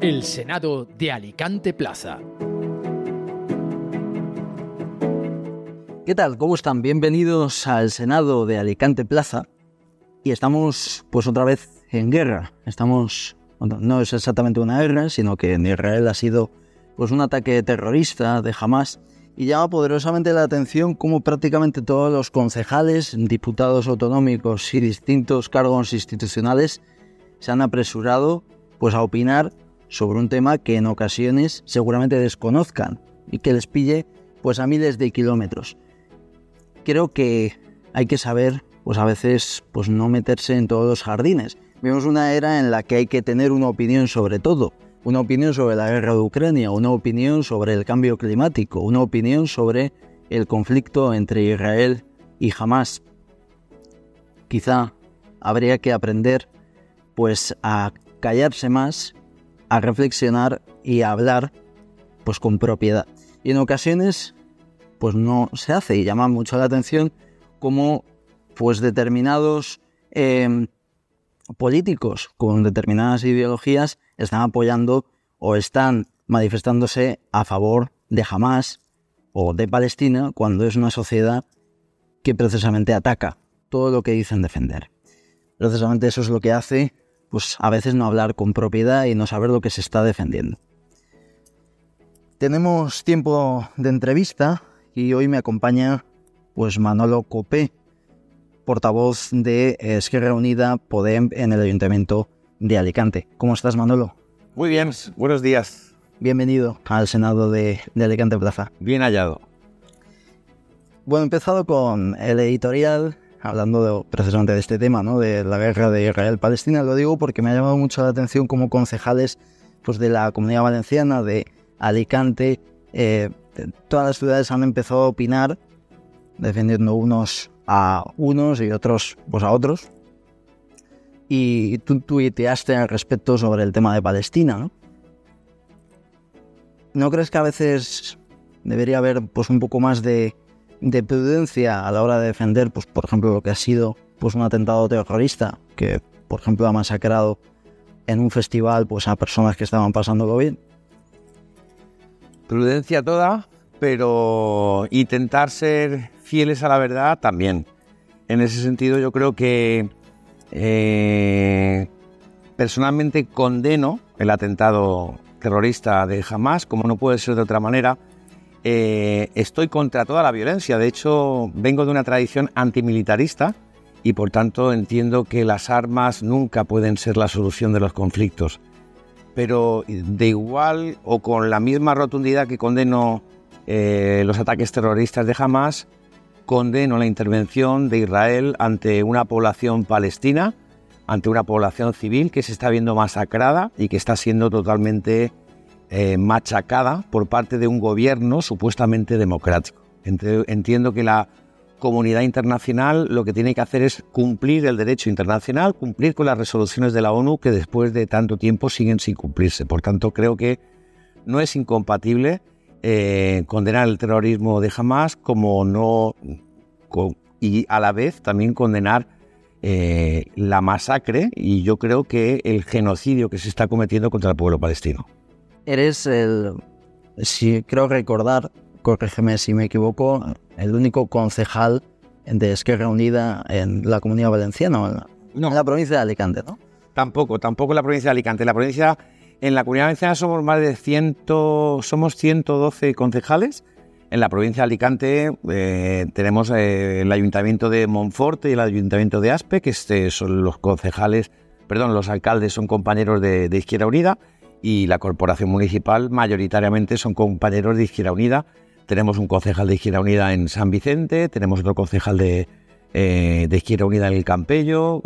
El Senado de Alicante Plaza. ¿Qué tal? ¿Cómo están? Bienvenidos al Senado de Alicante Plaza. Y estamos pues otra vez en guerra. Estamos, no es exactamente una guerra, sino que en Israel ha sido pues un ataque terrorista de Hamas y llama poderosamente la atención cómo prácticamente todos los concejales, diputados autonómicos y distintos cargos institucionales se han apresurado pues a opinar sobre un tema que en ocasiones seguramente desconozcan y que les pille pues a miles de kilómetros. Creo que hay que saber pues a veces pues no meterse en todos los jardines. Vemos una era en la que hay que tener una opinión sobre todo una opinión sobre la guerra de Ucrania, una opinión sobre el cambio climático, una opinión sobre el conflicto entre Israel y Hamas. Quizá habría que aprender pues a callarse más, a reflexionar y a hablar pues con propiedad. Y en ocasiones pues no se hace y llama mucho la atención como pues determinados em, políticos con determinadas ideologías están apoyando o están manifestándose a favor de Hamas o de Palestina cuando es una sociedad que precisamente ataca todo lo que dicen defender. Precisamente eso es lo que hace, pues a veces no hablar con propiedad y no saber lo que se está defendiendo. Tenemos tiempo de entrevista y hoy me acompaña pues Manolo Copé, portavoz de Esquerra Unida Podem en el Ayuntamiento de Alicante. ¿Cómo estás, Manolo? Muy bien, buenos días. Bienvenido al Senado de, Alicante Plaza. Bien hallado. Bueno, he empezado con el editorial, hablando precisamente de este tema, ¿no? de la guerra de Israel-Palestina. Lo digo porque me ha llamado mucho la atención como concejales pues, de la Comunidad Valenciana, de Alicante, eh, todas las ciudades han empezado a opinar, defendiendo unos a unos y otros pues a otros. Y tú tuiteaste al respecto sobre el tema de Palestina, ¿no? ¿No crees que a veces debería haber pues un poco más de, de prudencia a la hora de defender, pues por ejemplo, lo que ha sido pues un atentado terrorista que, por ejemplo, ha masacrado en un festival pues a personas que estaban pasándolo bien? Prudencia toda, pero intentar ser fieles a la verdad también. En ese sentido yo creo que eh, personalmente condeno el atentado terrorista de Hamas, como no puede ser de otra manera. Eh, estoy contra toda la violencia, de hecho vengo de una tradición antimilitarista y por tanto entiendo que las armas nunca pueden ser la solución de los conflictos. Pero de igual o con la misma rotundidad que condeno eh, los ataques terroristas de Hamas, condeno la intervención de Israel ante una población palestina, ante una población civil que se está viendo masacrada y que está siendo totalmente eh, machacada por parte de un gobierno supuestamente democrático. Entiendo que la comunidad internacional lo que tiene que hacer es cumplir el derecho internacional, cumplir con las resoluciones de la ONU que después de tanto tiempo siguen sin cumplirse. Por tanto, creo que no es incompatible eh, condenar el terrorismo de Hamas como no y a la vez también condenar eh, la masacre y yo creo que el genocidio que se está cometiendo contra el pueblo palestino. Eres el, si creo recordar, corrígeme si me equivoco, el único concejal de Esquerra Unida en la Comunidad Valenciana, en la, provincia de Alicante, ¿no? Tampoco, tampoco en la provincia de Alicante. La provincia en la Comunidad Valenciana somos más de 100, somos 112 concejales. En la provincia de Alicante eh, tenemos eh, el Ayuntamiento de Monforte y el Ayuntamiento de Aspe, que este son los concejales, perdón, los alcaldes son compañeros de, Izquierda Unida y la corporación municipal mayoritariamente son compañeros de Izquierda Unida. Tenemos un concejal de Izquierda Unida en San Vicente, tenemos otro concejal de, eh, de Izquierda Unida en el Campello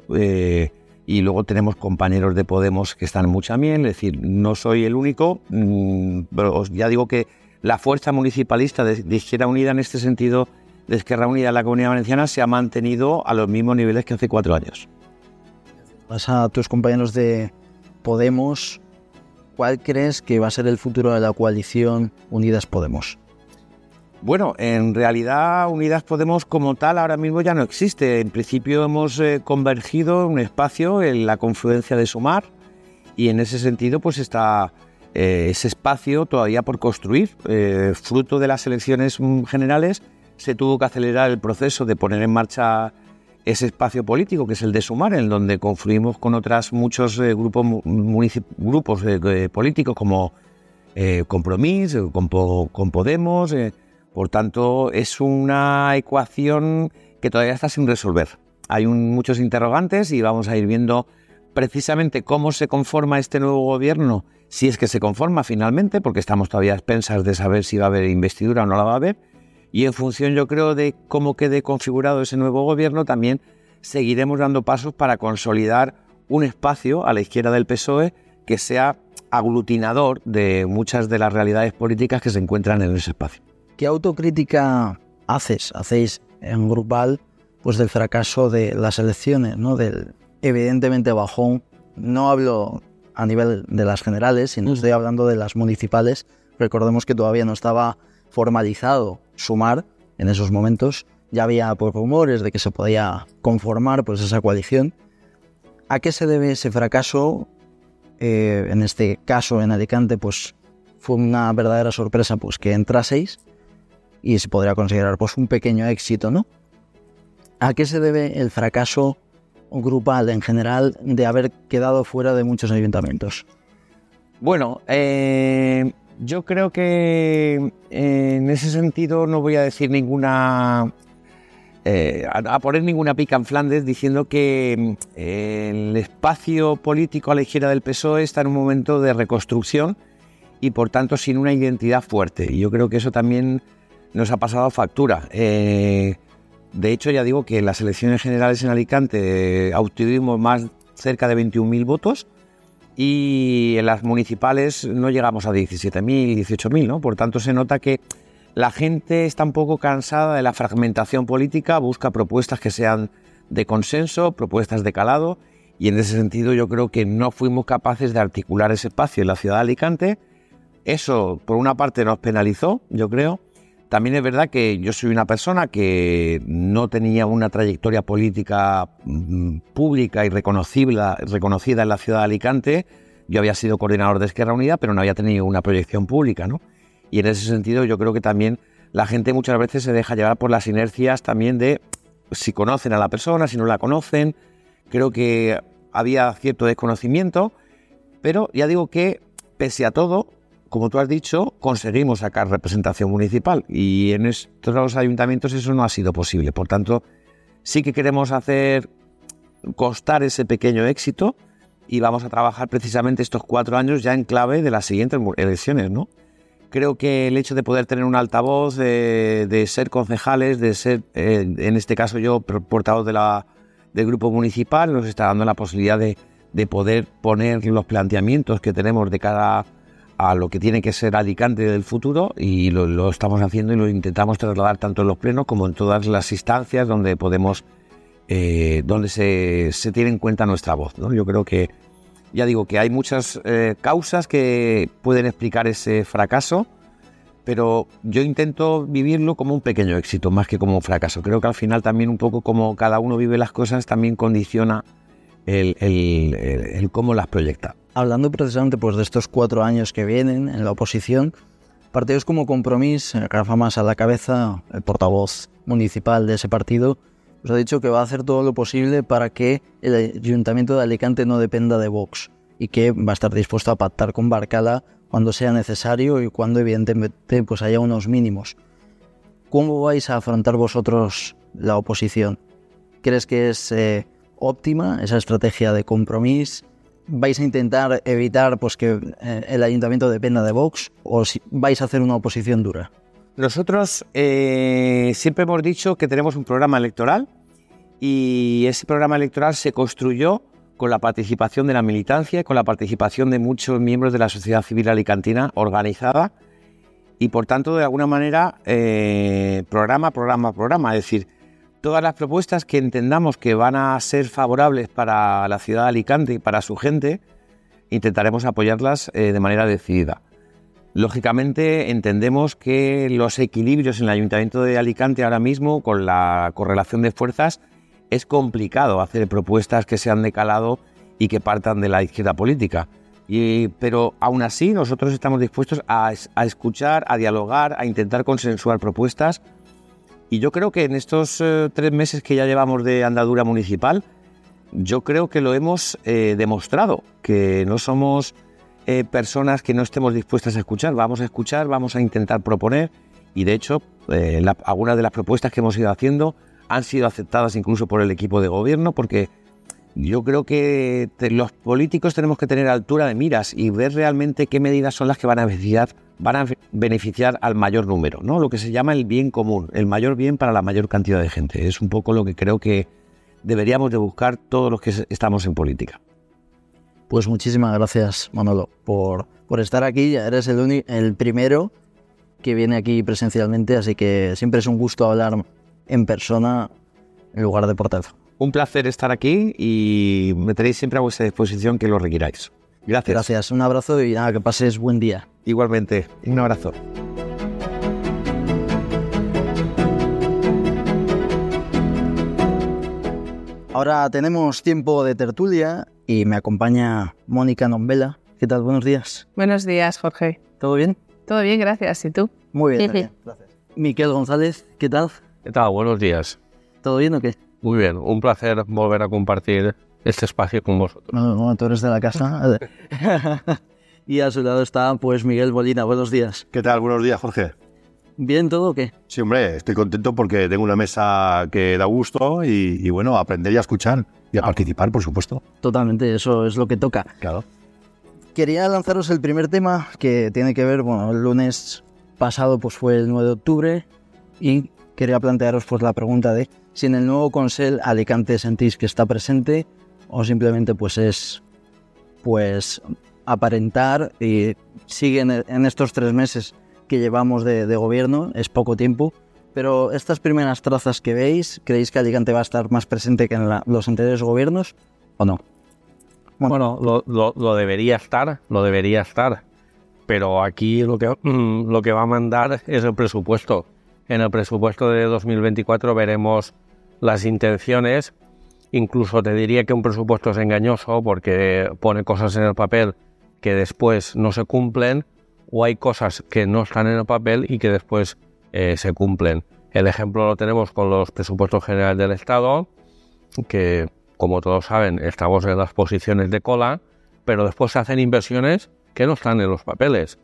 y luego tenemos compañeros de Podemos que están mucha miel, es decir, no soy el único, mm, pero ya digo que la fuerza municipalista de, Izquierda Unida en este sentido, de Izquierda Unida en la Comunidad Valenciana, se ha mantenido a los mismos niveles que hace cuatro años. Vas a tus compañeros de Podemos, ¿cuál crees que va a ser el futuro de la coalición Unidas Podemos? Bueno, en realidad Unidas Podemos como tal ahora mismo ya no existe. En principio hemos eh, convergido un espacio en la confluencia de Sumar y en ese sentido pues está eh, ese espacio todavía por construir. Eh, fruto de las elecciones mm, generales se tuvo que acelerar el proceso de poner en marcha ese espacio político que es el de Sumar, en donde confluimos con otros muchos eh, grupos, grupos políticos como Compromís, con, con Podemos. por tanto, es una ecuación que todavía está sin resolver. Hay muchos interrogantes y vamos a ir viendo precisamente cómo se conforma este nuevo gobierno, si es que se conforma finalmente, porque estamos todavía a expensas de saber si va a haber investidura o no la va a haber, y en función yo creo de cómo quede configurado ese nuevo gobierno, también seguiremos dando pasos para consolidar un espacio a la izquierda del PSOE que sea aglutinador de muchas de las realidades políticas que se encuentran en ese espacio. ¿Qué autocrítica haces, hacéis en Grupal, pues del fracaso de las elecciones, ¿no? del evidentemente bajón. No hablo a nivel de las generales, sino estoy hablando de las municipales. Recordemos que todavía no estaba formalizado sumar en esos momentos. Ya había pues, rumores de que se podía conformar pues, esa coalición. ¿A qué se debe ese fracaso? Eh, en este caso, en Alicante, pues fue una verdadera sorpresa pues, que entraseis y se podría considerar pues, un pequeño éxito, ¿no? ¿A qué se debe el fracaso grupal en general de haber quedado fuera de muchos ayuntamientos? Bueno, eh, yo creo que eh, en ese sentido no voy a decir ninguna... Eh, a, poner ninguna pica en Flandes diciendo que el espacio político a la izquierda del PSOE está en un momento de reconstrucción y por tanto sin una identidad fuerte. Y yo creo que eso también nos ha pasado factura. De hecho, ya digo que en las elecciones generales en Alicante eh, obtuvimos más cerca de 21.000 votos y en las municipales no llegamos a 17.000, 18.000, ¿no? Por tanto, se nota que la gente está un poco cansada de la fragmentación política, busca propuestas que sean de consenso, propuestas de calado, y en ese sentido yo creo que no fuimos capaces de articular ese espacio en la ciudad de Alicante. Eso, por una parte, nos penalizó, yo creo, también es verdad que yo soy una persona que no tenía una trayectoria política mm, pública y reconocible, reconocida en la ciudad de Alicante. Yo había sido coordinador de Esquerra Unida, pero no había tenido una proyección pública, ¿no? Y en ese sentido yo creo que también la gente muchas veces se deja llevar por las inercias también de si conocen a la persona, si no la conocen. Creo que había cierto desconocimiento, pero ya digo que pese a todo, como tú has dicho, conseguimos sacar representación municipal y en estos ayuntamientos eso no ha sido posible. Por tanto, sí que queremos hacer constar ese pequeño éxito y vamos a trabajar precisamente estos cuatro años ya en clave de las siguientes elecciones, ¿no? Creo que el hecho de poder tener un altavoz, de, ser concejales, de ser, eh, en este caso yo, portavoz de del grupo municipal, nos está dando la posibilidad de, de poder poner los planteamientos que tenemos de cada a lo que tiene que ser Alicante del futuro y lo, estamos haciendo y lo intentamos trasladar tanto en los plenos como en todas las instancias donde podemos, eh, donde se, tiene en cuenta nuestra voz. ¿no? Yo creo que, ya digo, que hay muchas eh, causas que pueden explicar ese fracaso, pero yo intento vivirlo como un pequeño éxito más que como un fracaso. Creo que al final también un poco como cada uno vive las cosas también condiciona el, el cómo las proyecta hablando precisamente pues, de estos cuatro años que vienen en la oposición, partidos como Compromís, eh, Rafa Más a la cabeza, el portavoz municipal de ese partido, pues ha dicho que va a hacer todo lo posible para que el Ayuntamiento de Alicante no dependa de Vox y que va a estar dispuesto a pactar con Barcala cuando sea necesario y cuando evidentemente pues haya unos mínimos. ¿Cómo vais a afrontar vosotros la oposición? ¿Crees que es eh, óptima esa estrategia de compromiso? Vais a intentar evitar pues, que eh, el ayuntamiento dependa de Vox o si vais a hacer una oposición dura? Nosotros eh, siempre hemos dicho que tenemos un programa electoral y ese programa electoral se construyó con la participación de la militancia y con la participación de muchos miembros de la sociedad civil alicantina organizada y por tanto de alguna manera eh, programa, programa, programa, es decir, todas las propuestas que entendamos que van a ser favorables para la ciudad de Alicante y para su gente, intentaremos apoyarlas eh, de manera decidida. Lógicamente entendemos que los equilibrios en el Ayuntamiento de Alicante ahora mismo, con la correlación de fuerzas, es complicado hacer propuestas que sean de calado y que partan de la izquierda política. Y, pero aún así nosotros estamos dispuestos a, a, escuchar, a dialogar, a intentar consensuar propuestas. Y yo creo que en estos eh, tres meses que ya llevamos de andadura municipal, yo creo que lo hemos eh, demostrado, que no somos eh, personas que no estemos dispuestas a escuchar. Vamos a escuchar, vamos a intentar proponer y de hecho algunas de las propuestas que hemos ido haciendo han sido aceptadas incluso por el equipo de gobierno porque yo creo que los políticos tenemos que tener altura de miras y ver realmente qué medidas son las que van a beneficiar, al mayor número, ¿no? Lo que se llama el bien común, el mayor bien para la mayor cantidad de gente. Es un poco lo que creo que deberíamos de buscar todos los que estamos en política. Pues muchísimas gracias, Manolo, por, por estar aquí. Ya eres el, el primero que viene aquí presencialmente, así que siempre es un gusto hablar en persona en lugar de por teléfono un placer estar aquí y me tenéis siempre a vuestra disposición que lo requiráis. Gracias. Gracias, un abrazo y nada, que pases buen día. Igualmente, un abrazo. Ahora tenemos tiempo de tertulia y me acompaña Mónica Nombela. ¿Qué tal? Buenos días. Buenos días, Jorge. ¿Todo bien? Todo bien, gracias. ¿Y tú? Muy bien, gracias. Miquel González, ¿qué tal? ¿Qué tal? Buenos días. ¿Todo bien o qué? Muy bien, un placer volver a compartir este espacio con vosotros. No, no, tú eres de la casa. y a su lado está pues Miguel Bolina. Buenos días. ¿Qué tal? Buenos días, Jorge. ¿Bien todo o qué? Sí, hombre, estoy contento porque tengo una mesa que da gusto y, bueno, aprender y a escuchar y a ah. participar, por supuesto. Totalmente, eso es lo que toca. Claro. Quería lanzaros el primer tema que tiene que ver, bueno, el lunes pasado pues fue el 9 de octubre y quería plantearos pues la pregunta de si en el nuevo Consell Alicante sentís que está presente o simplemente pues es pues aparentar y siguen en estos tres meses que llevamos de, gobierno, es poco tiempo, pero estas primeras trazas que veis, ¿creéis que Alicante va a estar más presente que en los anteriores gobiernos o no? Bueno, lo, debería estar, lo debería estar, pero aquí lo que, mm, lo que va a mandar es el presupuesto. En el presupuesto de 2024 veremos las intenciones. Incluso te diría que un presupuesto es engañoso porque pone cosas en el papel que después no se cumplen o hay cosas que no están en el papel y que después eh, se cumplen. El ejemplo lo tenemos con los presupuestos generales del Estado, que como todos saben estamos en las posiciones de cola, pero después se hacen inversiones que no están en los papeles.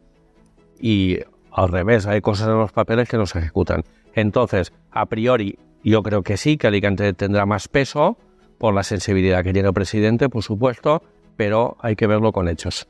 Y al revés, hay cosas en los papeles que no se ejecutan. Entonces, a priori, yo creo que sí, que Alicante tendrá más peso por la sensibilidad que tiene el presidente, por supuesto, pero hay que verlo con hechos.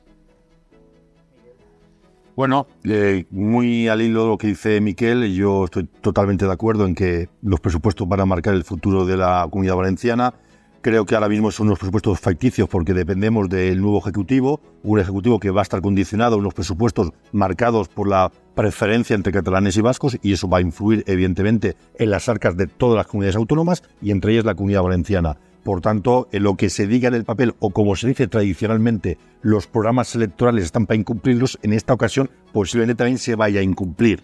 Bueno, eh, muy al hilo de lo que dice Miquel, yo estoy totalmente de acuerdo en que los presupuestos van a marcar el futuro de la comunidad valenciana. Creo que ahora mismo son unos presupuestos facticios porque dependemos del nuevo Ejecutivo, un Ejecutivo que va a estar condicionado a unos presupuestos marcados por la preferencia entre catalanes y vascos y eso va a influir evidentemente en las arcas de todas las comunidades autónomas y entre ellas la comunidad valenciana. Por tanto, en lo que se diga en el papel o como se dice tradicionalmente, los programas electorales están para incumplirlos, en esta ocasión posiblemente también se vaya a incumplir.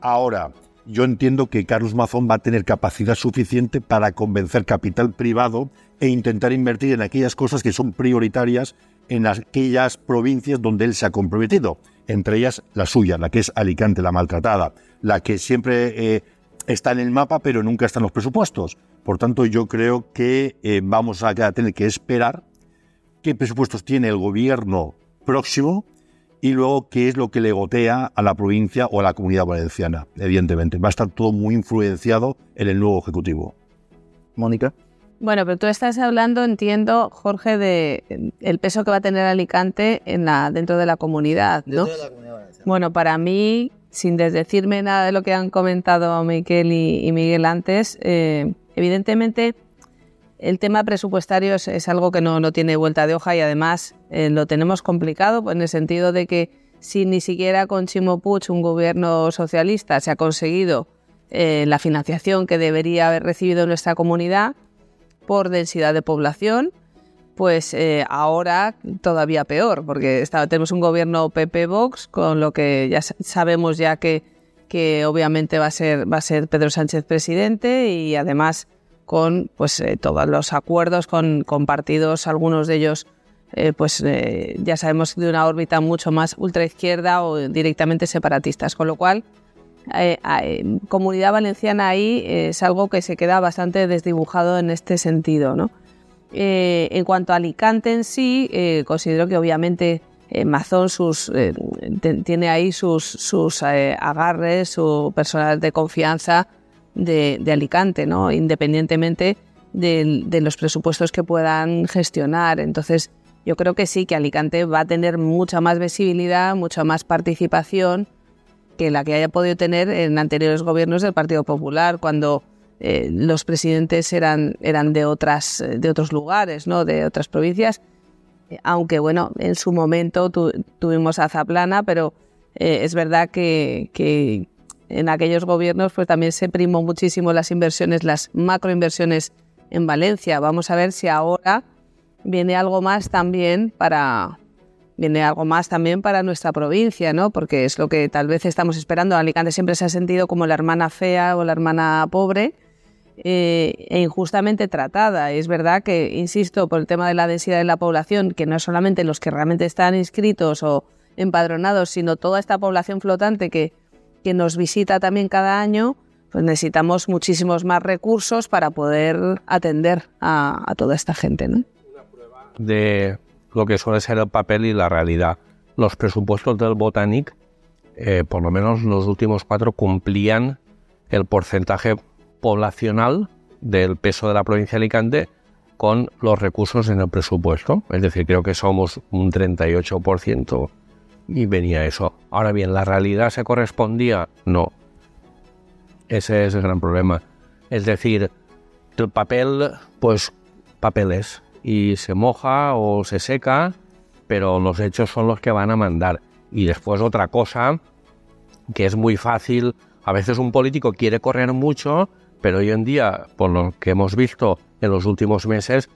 Ahora, yo entiendo que Carlos Mazón va a tener capacidad suficiente para convencer capital privado e intentar invertir en aquellas cosas que son prioritarias en aquellas provincias donde él se ha comprometido, entre ellas la suya, la que es Alicante, la maltratada, la que siempre eh, está en el mapa pero nunca está en los presupuestos. Por tanto, yo creo que eh, vamos a tener que esperar qué presupuestos tiene el gobierno próximo y luego qué es lo que le gotea a la provincia o a la comunidad valenciana, evidentemente. Va a estar todo muy influenciado en el nuevo Ejecutivo. Mónica. Bueno, pero tú estás hablando, entiendo, Jorge, de el peso que va a tener Alicante en la, dentro de la comunidad, ¿no? Dentro de la comunidad bueno, para mí, sin desdecirme nada de lo que han comentado Miquel y, Miguel antes, eh, evidentemente el tema presupuestario es, algo que no, tiene vuelta de hoja y además eh, lo tenemos complicado en el sentido de que si ni siquiera con Chimo Puig, un gobierno socialista, se ha conseguido eh, la financiación que debería haber recibido nuestra comunidad por densidad de población, pues eh, ahora todavía peor, porque tenemos un gobierno PP-Vox, con lo que ya sabemos ya que, que obviamente va a ser, va a ser Pedro Sánchez presidente y además con pues eh, todos los acuerdos con, partidos, algunos de ellos eh, pues ya sabemos de una órbita mucho más ultraizquierda o directamente separatistas, con lo cual eh, comunidad valenciana ahí es algo que se queda bastante desdibujado en este sentido. ¿no? en cuanto a Alicante en sí, considero que obviamente Mazón sus, tiene ahí sus, sus agarres, su personal de confianza de, Alicante, ¿no? independientemente de, de, los presupuestos que puedan gestionar. Entonces, yo creo que sí, que Alicante va a tener mucha más visibilidad, mucha más participación que la que haya podido tener en anteriores gobiernos del Partido Popular, cuando eh, los presidentes eran, eran de, otras, de otros lugares, ¿no? de otras provincias. Aunque, bueno, en su momento tuvimos a Zaplana, pero eh, es verdad que, que, en aquellos gobiernos pues, también se primó muchísimo las inversiones, las macroinversiones en Valencia. Vamos a ver si ahora viene algo más también para viene algo más también para nuestra provincia, ¿no? Porque es lo que tal vez estamos esperando. Alicante siempre se ha sentido como la hermana fea o la hermana pobre eh, e injustamente tratada. es verdad que, insisto, por el tema de la densidad de la población, que no es solamente los que realmente están inscritos o empadronados, sino toda esta población flotante que, que nos visita también cada año, pues necesitamos muchísimos más recursos para poder atender a, toda esta gente, ¿no? Lo que suele ser el papel y la realidad. Los presupuestos del Botanic, eh, por lo menos los últimos cuatro, cumplían el porcentaje poblacional del peso de la provincia de Alicante con los recursos en el presupuesto. Es decir, creo que somos un 38% y venía eso. Ahora bien, ¿la realidad se correspondía? No. Ese es el gran problema. Es decir, el papel, pues papeles y se moja o se seca, pero los hechos son los que van a mandar. Y después otra cosa, que es muy fácil, a veces un político quiere correr mucho, pero hoy en día, por lo que hemos visto en los últimos meses,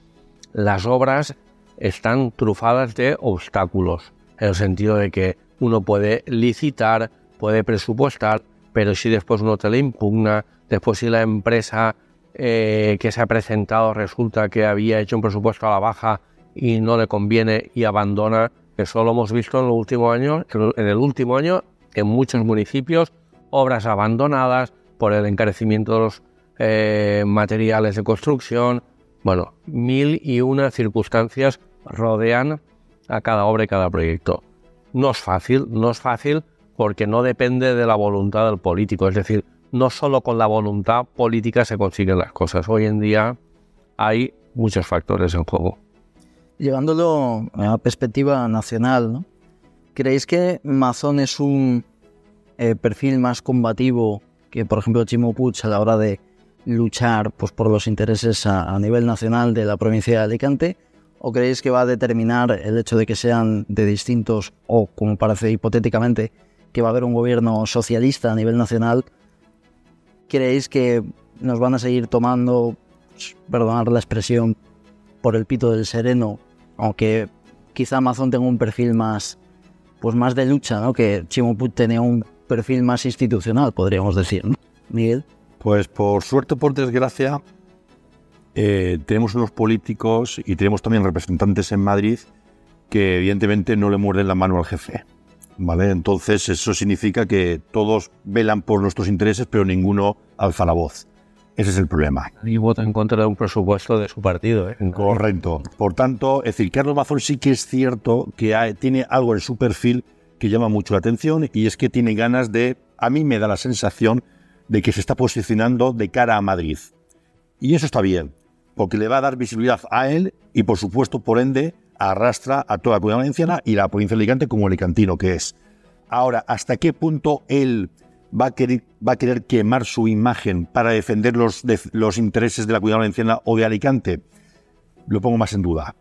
las obras están trufadas de obstáculos, en el sentido de que uno puede licitar, puede presupuestar, pero si después uno te le impugna, después si la empresa eh, que se ha presentado resulta que había hecho un presupuesto a la baja y no le conviene y abandona, que solo hemos visto en el último año, en el último año, en muchos municipios, obras abandonadas por el encarecimiento de los eh, materiales de construcción. Bueno, mil y una circunstancias rodean a cada obra y cada proyecto. No es fácil, no es fácil porque no depende de la voluntad del político. Es decir, no solo con la voluntad política se consiguen las cosas. Hoy en día hay muchos factores en juego. Llevándolo a perspectiva nacional, ¿creéis que Mazón es un eh, perfil más combativo que, por ejemplo, Chimo Puig a la hora de luchar pues, por los intereses a, nivel nacional de la provincia de Alicante? ¿O creéis que va a determinar el hecho de que sean de distintos, o como parece hipotéticamente, que va a haber un gobierno socialista a nivel nacional creéis que nos van a seguir tomando, perdonar la expresión, por el pito del sereno, aunque quizá Amazon tenga un perfil más, pues más de lucha, ¿no? Que Chimoput tenía un perfil más institucional, podríamos decir, ¿no? Miguel. Pues por suerte o por desgracia, eh, tenemos unos políticos y tenemos también representantes en Madrid que evidentemente no le muerden la mano al jefe. ¿Vale? Entonces eso significa que todos velan por nuestros intereses, pero ninguno alza la voz. Ese es el problema. Y vota en contra de un presupuesto de su partido. ¿eh? Correcto. Por tanto, es decir, Carlos Mazón sí que es cierto que tiene algo en su perfil que llama mucho la atención y es que tiene ganas de, a mí me da la sensación de que se está posicionando de cara a Madrid. Y eso está bien, porque le va a dar visibilidad a él y, por supuesto, por ende, arrastra a toda la comunidad valenciana y la provincia de Alicante como alicantino que es. Ahora, ¿hasta qué punto él va a querer, quemar su imagen para defender los, los intereses de la comunidad valenciana o de Alicante? Lo pongo más en duda.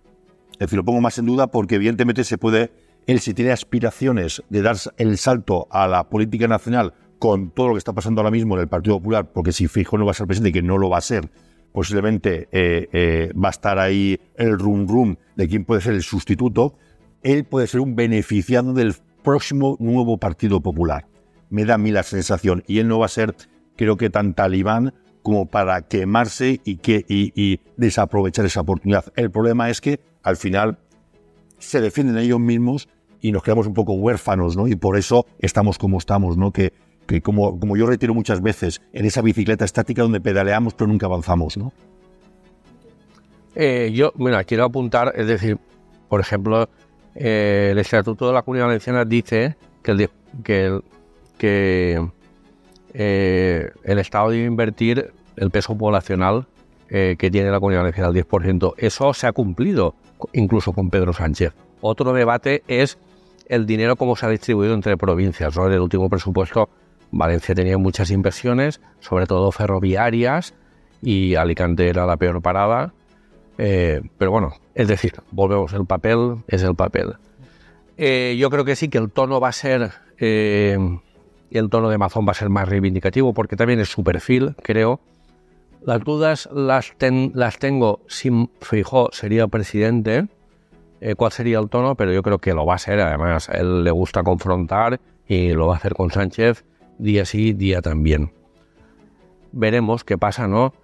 Es decir, lo pongo más en duda porque evidentemente se puede, él si tiene aspiraciones de dar el salto a la política nacional con todo lo que está pasando ahora mismo en el Partido Popular, porque si Fijo no va a ser presidente, que no lo va a ser, posiblemente eh, eh, va a estar ahí el rum rum de quién puede ser el sustituto, él puede ser un beneficiado del próximo nuevo Partido Popular. Me da a mí la sensación. Y él no va a ser, creo que, tan talibán como para quemarse y, que, y, desaprovechar esa oportunidad. El problema es que, al final, se defienden ellos mismos y nos quedamos un poco huérfanos, ¿no? Y por eso estamos como estamos, ¿no? Que, que como, como yo retiro muchas veces, en esa bicicleta estática donde pedaleamos pero nunca avanzamos, ¿no? Eh, yo, mira, quiero apuntar, es decir, por ejemplo, eh, el Estatuto de la Comunidad Valenciana dice que el, que, eh, el Estado debe invertir el peso poblacional eh, que tiene la Comunidad Valenciana, el 10%. Eso se ha cumplido incluso con Pedro Sánchez. Otro debate es el dinero cómo se ha distribuido entre provincias. En el último presupuesto Valencia tenía muchas inversiones, sobre todo ferroviarias, y Alicante era la peor parada. Eh, pero bueno, es decir, volvemos, el papel es el papel. Eh, yo creo que sí que el tono va a ser, eh, el tono de Amazon va a ser más reivindicativo porque también es su perfil, creo. Las dudas las, ten, las tengo si Fijó sería presidente, eh, cuál sería el tono, pero yo creo que lo va a ser. Además, él le gusta confrontar y lo va a hacer con Sánchez día sí, día también. Veremos qué pasa, ¿no?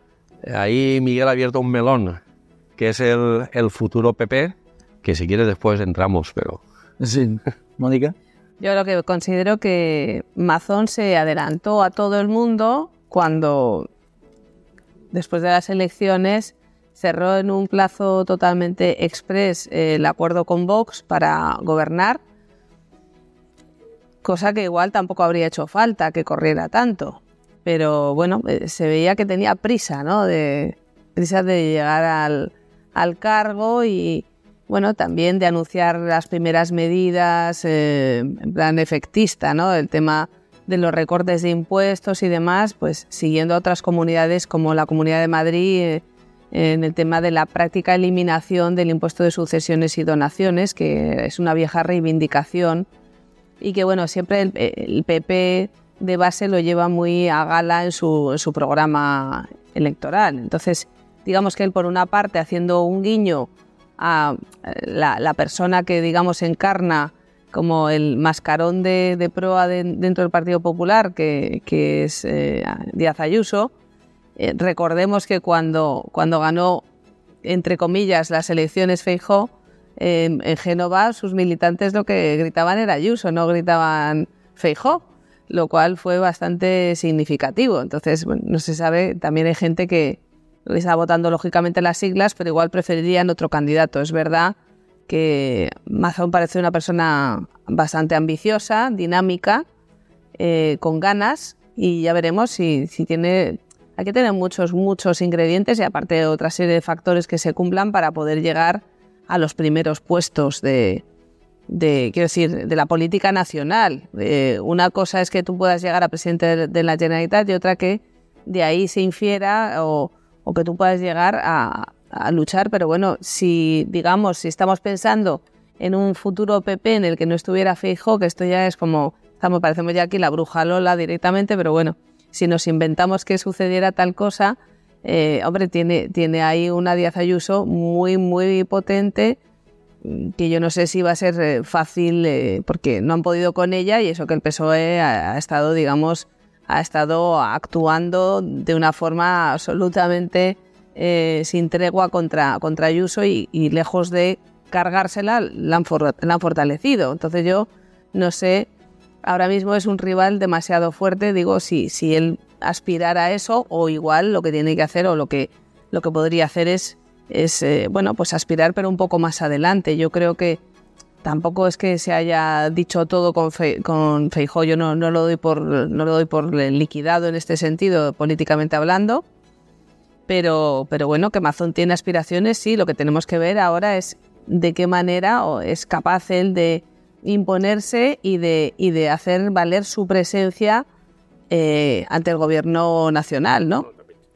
Ahí Miguel ha abierto un melón, que es el, el futuro PP, que si quieres después entramos, pero... Sí, Mónica. Yo lo que considero que Mazón se adelantó a todo el mundo cuando, después de las elecciones, cerró en un plazo totalmente express el acuerdo con Vox para gobernar, cosa que igual tampoco habría hecho falta que corriera tanto. Pero bueno, eh, se veía que tenía prisa, ¿no? De, prisa de llegar al, al cargo y, bueno, también de anunciar las primeras medidas eh, en plan efectista, ¿no? El tema de los recortes de impuestos y demás, pues siguiendo a otras comunidades como la Comunidad de Madrid eh, en el tema de la práctica eliminación del impuesto de sucesiones y donaciones, que es una vieja reivindicación y que, bueno, siempre el, el PP de base lo lleva muy a gala en su, programa electoral. Entonces, digamos que él, por una parte, haciendo un guiño a la, la, persona que, digamos, encarna como el mascarón de, de proa de, dentro del Partido Popular, que, que es eh, Díaz Ayuso. Eh, recordemos que cuando, cuando ganó, entre comillas, las elecciones Feijó, en Génova sus militantes lo que gritaban era Ayuso, no gritaban Feijó, lo cual fue bastante significativo. Entonces, bueno, no se sabe, también hay gente que, está votando lógicamente las siglas, pero igual preferirían otro candidato. Es verdad que Mazón parece una persona bastante ambiciosa, dinámica, eh, con ganas, y ya veremos si, si, tiene... Hay que tener muchos, muchos ingredientes y aparte otra serie de factores que se cumplan para poder llegar a los primeros puestos de, de quiero decir, de la política nacional. Eh, una cosa es que tú puedas llegar a presidente de, la Generalitat y otra que de ahí se infiera o que tú puedas llegar a, luchar, pero bueno, si digamos, si estamos pensando en un futuro PP en el que no estuviera fijo, que esto ya es como, estamos, parecemos ya aquí la bruja Lola directamente, pero bueno, si nos inventamos que sucediera tal cosa, eh, hombre, tiene, tiene ahí una Díaz Ayuso muy, muy potente, que yo no sé si va a ser eh, fácil, eh, porque no han podido con ella y eso que el PSOE ha, estado, digamos, ha estado actuando de una forma absolutamente sin tregua contra, contra Ayuso y, lejos de cargársela, la han, la han fortalecido. Entonces yo no sé, ahora mismo es un rival demasiado fuerte, digo, si, si él aspirara a eso o igual lo que tiene que hacer o lo que, lo que podría hacer es, es eh, bueno, pues aspirar pero un poco más adelante. Yo creo que tampoco es que se haya dicho todo con, Fe, con Feijó, yo no, no, lo doy por, no lo doy por liquidado en este sentido, políticamente hablando, pero, pero bueno, que Mazón tiene aspiraciones, sí, lo que tenemos que ver ahora es de qué manera es capaz él de imponerse y de, y de hacer valer su presencia eh, ante el gobierno nacional, ¿no?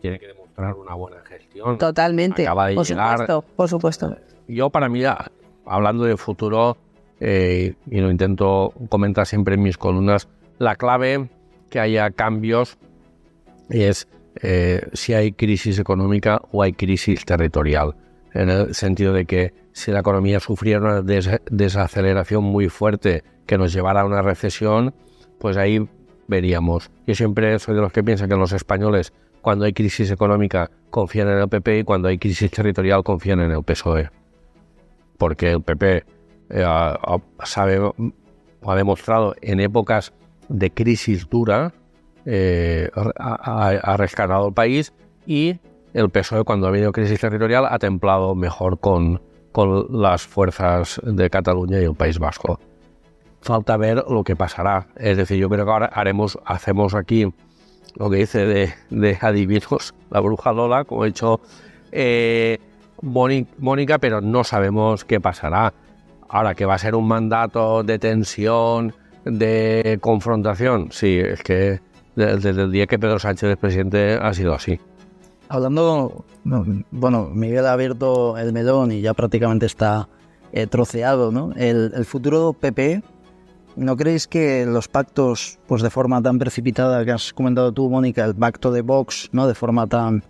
Tiene que demostrar una buena gestión. Totalmente, Acaba de por llegar. supuesto, por supuesto. Yo para mí hablando de futuro, eh, y lo intento comentar siempre en mis columnas, la clave que haya cambios es eh, si hay crisis económica o hay crisis territorial, en el sentido de que si la economía sufriera una des desaceleración muy fuerte que nos llevara a una recesión, pues ahí veríamos. Yo siempre soy de los que piensan que los españoles, cuando hay crisis económica, confían en el PP y cuando hay crisis territorial, confían en el PSOE porque el PP eh, ha, ha- demostrado en épocas de crisis dura, eh, ha rescatado el país y el PSOE cuando ha habido crisis territorial ha templado mejor con, con las fuerzas de Cataluña y el País Vasco. Falta ver lo que pasará. Es decir, yo creo que ahora haremos, hacemos aquí lo que dice de, de adivinos, la bruja Lola, como ha dicho eh, Móni- Mónica, pero no sabemos qué pasará. Ahora, que va a ser un mandato de tensión, de confrontación, sí, es que de- desde el día que Pedro Sánchez es presidente ha sido así. Hablando, no, bueno, Miguel ha abierto el melón y ya prácticamente está eh, troceado, ¿no? El, el futuro PP, ¿no creéis que los pactos, pues de forma tan precipitada que has comentado tú, Mónica, el pacto de Vox, ¿no? De forma tan,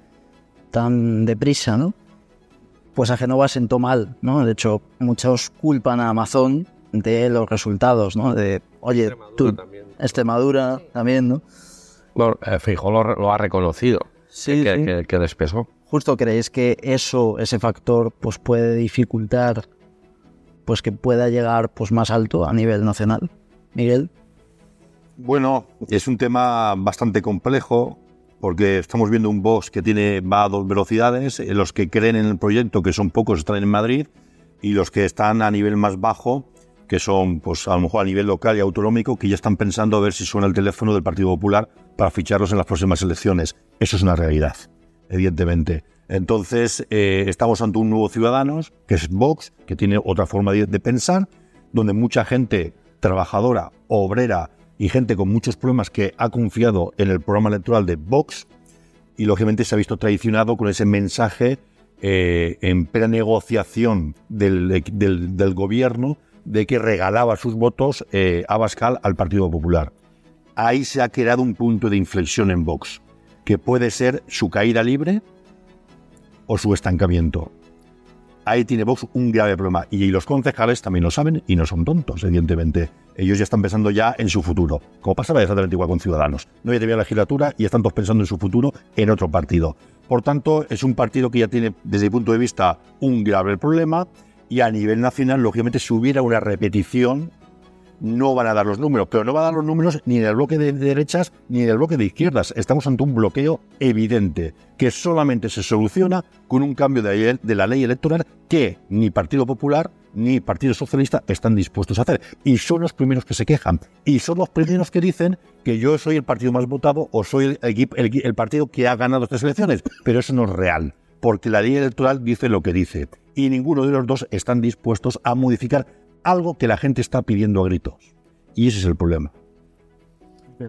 tan deprisa, ¿no? Pues a Genova sentó mal, ¿no? De hecho, muchos culpan a Amazon de los resultados, ¿no? De, oye, tú, Extremadura también, ¿no? Bueno, eh, lo, lo ha reconocido, Sí, que, sí. que- que les pesó. Justo creéis que eso, ese factor, pues puede dificultar pues que pueda llegar pues más alto a nivel nacional. Miguel. Bueno, es un tema bastante complejo porque estamos viendo un box que tiene va a dos velocidades, eh, los que creen en el proyecto, que son pocos, están en Madrid, y los que están a nivel más bajo, que son pues a lo mejor a nivel local y autonómico, que ya están pensando a ver si suena el teléfono del Partido Popular para ficharlos en las próximas elecciones. Eso es una realidad, evidentemente. Entonces, eh, estamos ante un nuevo Ciudadanos, que es Vox, que tiene otra forma de, de pensar, donde mucha gente trabajadora, obrera y gente con muchos problemas que ha confiado en el programa electoral de Vox y lógicamente se ha visto traicionado con ese mensaje eh, en plena negociación del, gobierno de que regalaba sus votos eh, a Bascal al Partido Popular. Ahí se ha creado un punto de inflexión en Vox, que puede ser su caída libre o su estancamiento. Ahí tiene Vox un grave problema. Y los concejales también lo saben y no son tontos, evidentemente. Ellos ya están pensando ya en su futuro, como pasaba exactamente igual con Ciudadanos. No ya tenía la legislatura y están todos pensando en su futuro en otro partido. Por tanto, es un partido que ya tiene, desde mi punto de vista, un grave problema y a nivel nacional, lógicamente, si hubiera una repetición, no van a dar los números, pero no van a dar los números ni en el bloque de derechas ni en el bloque de izquierdas. Estamos ante un bloqueo evidente que solamente se soluciona con un cambio de, la ley electoral que ni Partido Popular ni Partido Socialista están dispuestos a hacer. Y son los primeros que se quejan. Y son los primeros que dicen que yo soy el partido más votado o soy el- el partido que ha ganado estas elecciones. Pero eso no es real, porque la ley electoral dice lo que dice. Y ninguno de los dos están dispuestos a modificar algo que la gente está pidiendo a gritos. Y ese es el problema.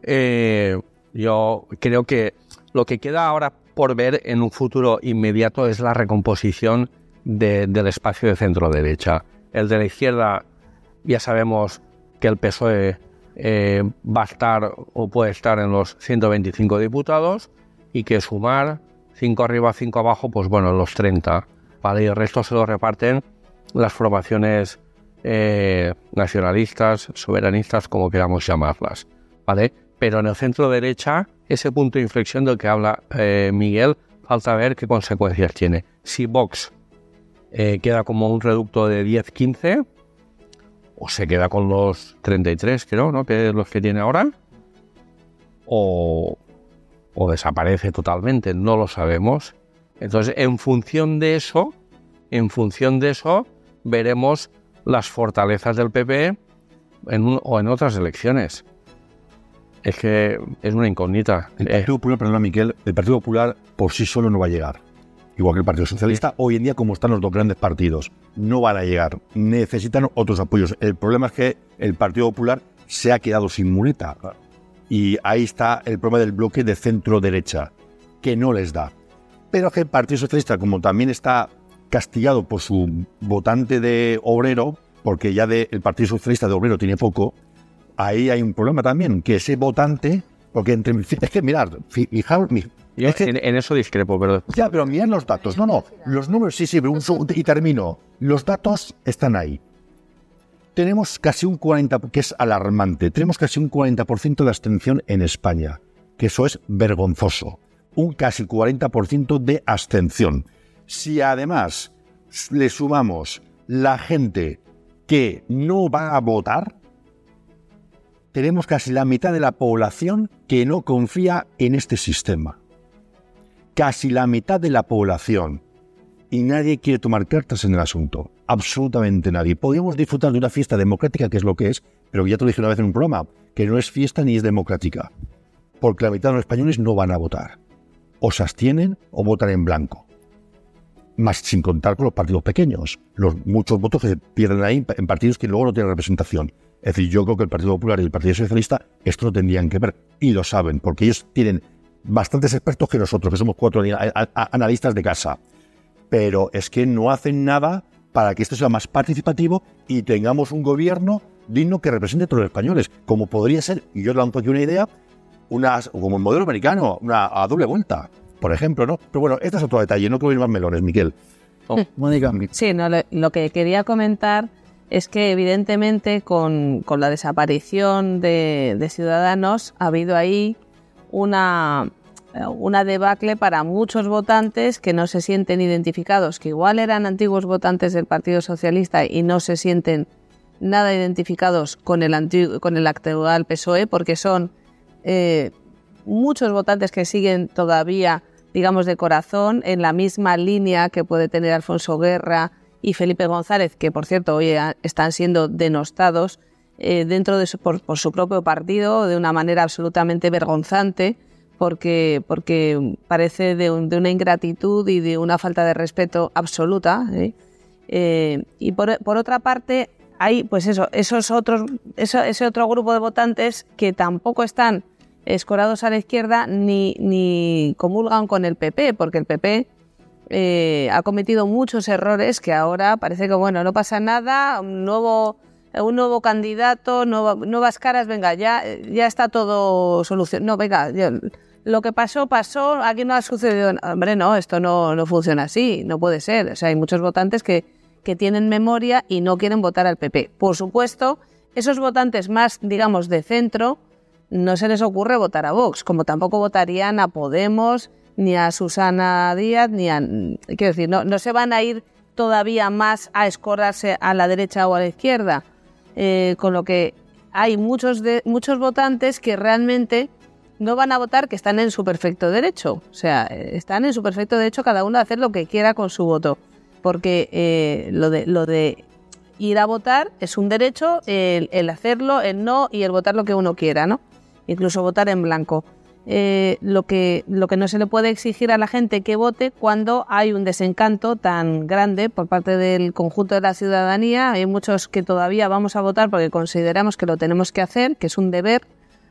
Eh, yo creo que lo que queda ahora por ver en un futuro inmediato es la recomposición de- del espacio de centro derecha. El de la izquierda, ya sabemos que el PSOE eh, va a estar o puede estar en los 125 diputados y que sumar 5 arriba, 5 abajo, pues bueno, los 30. ¿vale? El resto se lo reparten las formaciones eh, nacionalistas, soberanistas, como queramos llamarlas. ¿vale? Pero en el centro derecha, ese punto de inflexión del que habla eh, Miguel, falta ver qué consecuencias tiene. Si Vox eh, queda como un reducto de 10-15, o se queda con los 33, creo, ¿no? Que es los que tiene ahora, o, o desaparece totalmente, no lo sabemos. Entonces, en función de eso, en función de eso, veremos las fortalezas del PP en un- o en otras elecciones. Es que es una incógnita. El Eh, Partido Popular, perdona Miquel, el Partido Popular por sí solo no va a llegar. Igual que el Partido Socialista, hoy en día como están los dos grandes partidos, no van a llegar. Necesitan otros apoyos. El problema es que el Partido Popular se ha quedado sin muleta. Y ahí está el problema del bloque de centro-derecha, que no les da. Pero es que el Partido Socialista, como también está castigado por su votante de obrero, porque ya de- el Partido Socialista de obrero tiene poco, ahí hay un problema también, que ese votante, porque entre, es que mirad, fi- fijaos, es que- en, en eso discrepo, pero ya, pero mirad los datos, no, no, los números, sí, sí, pero un segundo, y termino, los datos están ahí. Tenemos casi un 40, que es alarmante, tenemos casi un 40% de abstención en España, que eso es vergonzoso, un casi 40% de abstención. Si además le sumamos la gente que no va a votar, tenemos casi la mitad de la población que no confía en este sistema. Casi la mitad de la población. Y nadie quiere tomar cartas en el asunto. Absolutamente nadie. Podríamos disfrutar de una fiesta democrática, que es lo que es, pero ya te lo dije una vez en un programa, que no es fiesta ni es democrática. Porque la mitad de los españoles no van a votar. O se abstienen o votan en blanco. Más sin contar con los partidos pequeños. Los muchos votos que se pierden ahí en partidos que luego no tienen representación. Es decir, yo creo que el Partido Popular y el Partido Socialista esto lo tendrían que ver. Y lo saben, porque ellos tienen bastantes expertos que nosotros, que somos cuatro analistas de casa. Pero es que no hacen nada para que esto sea más participativo y tengamos un gobierno digno que represente a todos los españoles, como podría ser, y yo lanzo aquí una idea, unas, como el modelo americano, una a doble vuelta, por ejemplo, ¿no? Pero bueno, este es otro detalle, no quiero ir más melones, Miquel. Oh, Mónica. Sí, no, lo que quería comentar es que evidentemente con, la desaparición de, Ciudadanos ha habido ahí una, una debacle para muchos votantes que no se sienten identificados, que igual eran antiguos votantes del Partido Socialista y no se sienten nada identificados con el, antiguo, con el actual PSOE, porque son eh, muchos votantes que siguen todavía, digamos, de corazón en la misma línea que puede tener Alfonso Guerra, y Felipe González, que por cierto hoy están siendo denostados eh, dentro de su, por, su propio partido de una manera absolutamente vergonzante, porque, porque parece de, una ingratitud y de una falta de respeto absoluta. ¿eh? Eh, y por, otra parte, hay pues eso, esos otros, ese otro grupo de votantes que tampoco están escorados a la izquierda ni, ni comulgan con el PP, porque el PP eh, ha cometido muchos errores que ahora parece que, bueno, no pasa nada, un nuevo, un nuevo candidato, nuevas caras, venga, ya, ya está todo solucionado. No, venga, lo que pasó, pasó, aquí no ha sucedido. Hombre, no, esto no, no funciona así, no puede ser. O sea, hay muchos votantes que, que tienen memoria y no quieren votar al PP. Por supuesto, esos votantes más, digamos, de centro, no se les ocurre votar a Vox, como tampoco votarían a Podemos ni a Susana Díaz, ni a... Quiero decir, no, se van a ir todavía más a escorrarse a la derecha o a la izquierda. Eh, con lo que hay muchos, de, muchos votantes que realmente no van a votar, que están en su perfecto derecho. O sea, están en su perfecto derecho cada uno a hacer lo que quiera con su voto. Porque eh, lo, de, lo de ir a votar es un derecho, el, el hacerlo, el no y el votar lo que uno quiera, ¿no? Incluso votar en blanco. Eh, lo, que, lo que no se le puede exigir a la gente que vote cuando hay un desencanto tan grande por parte del conjunto de la ciudadanía. Hay muchos que todavía vamos a votar porque consideramos que lo tenemos que hacer, que es un deber,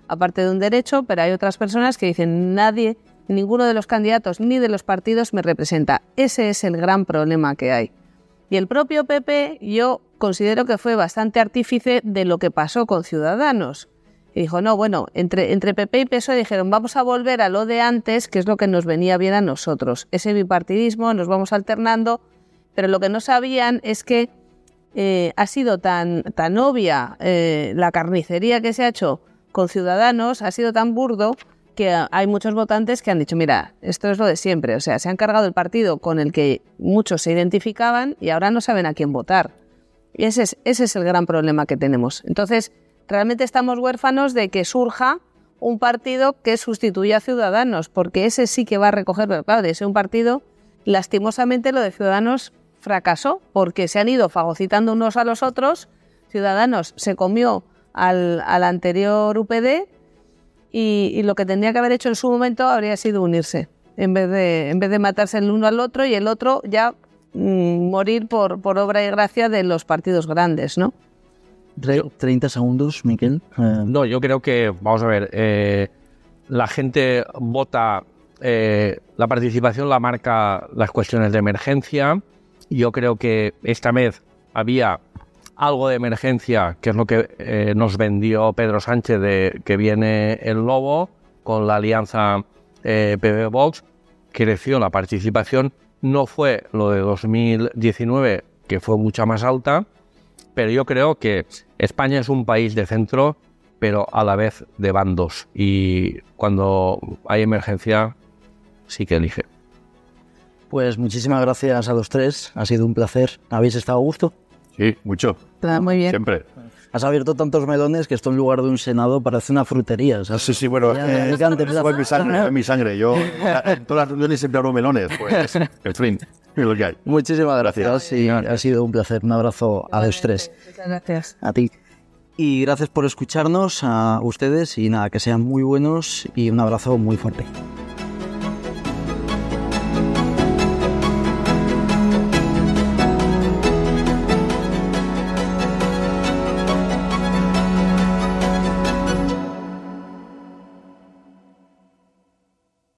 aparte de un derecho, pero hay otras personas que dicen nadie, ninguno de los candidatos ni de los partidos me representa. Ese es el gran problema que hay. Y el propio PP yo considero que fue bastante artífice de lo que pasó con Ciudadanos y dijo, no, bueno, entre, entre PP y PSOE dijeron, vamos a volver a lo de antes, que es lo que nos venía bien a nosotros. Ese bipartidismo, nos vamos alternando, pero lo que no sabían es que eh, ha sido tan, tan obvia eh, la carnicería que se ha hecho con Ciudadanos, ha sido tan burdo que hay muchos votantes que han dicho, mira, esto es lo de siempre, o sea, se han cargado el partido con el que muchos se identificaban y ahora no saben a quién votar. Y ese es, ese es el gran problema que tenemos. Entonces, realmente estamos huérfanos de que surja un partido que sustituya a Ciudadanos, porque ese sí que va a recoger, pero claro, de ese un partido, lastimosamente lo de Ciudadanos fracasó, porque se han ido fagocitando unos a los otros, Ciudadanos se comió al, anterior UPD y, lo que tendría que haber hecho en su momento habría sido unirse, en vez de, en vez de matarse el uno al otro y el otro ya mm, morir por, por obra y gracia de los partidos grandes, ¿no? 30 segundos, Miquel. Eh, no, yo creo que, vamos a ver, eh, la gente vota, eh, la participación la marca las cuestiones de emergencia. Yo creo que esta vez había algo de emergencia, que es lo que nos vendió Pedro Sánchez de que viene el lobo con la alianza PB Vox, creció la participación, no fue lo de 2019, que fue mucha más alta, pero yo creo que España es un país de centro, pero a la vez de bandos. Y cuando hay emergencia, sí que elige. Pues muchísimas gracias a los tres. Ha sido un placer. ¿Habéis estado a gusto? Sí, mucho. Está muy bien. Siempre. Has abierto tantos melones que esto en lugar de un senado parece una frutería. ¿sabes? Sí, sí, bueno, Ya, eh, fue en mi sangre, en mi sangre. Yo en todas las reuniones siempre abro melones, pues, en fin, es lo que hay. Muchísimas gracias y ha sido un placer. Un abrazo a los tres. Muchas gracias. A ti. Y gracias por escucharnos a ustedes y nada, que sean muy buenos y un abrazo muy fuerte.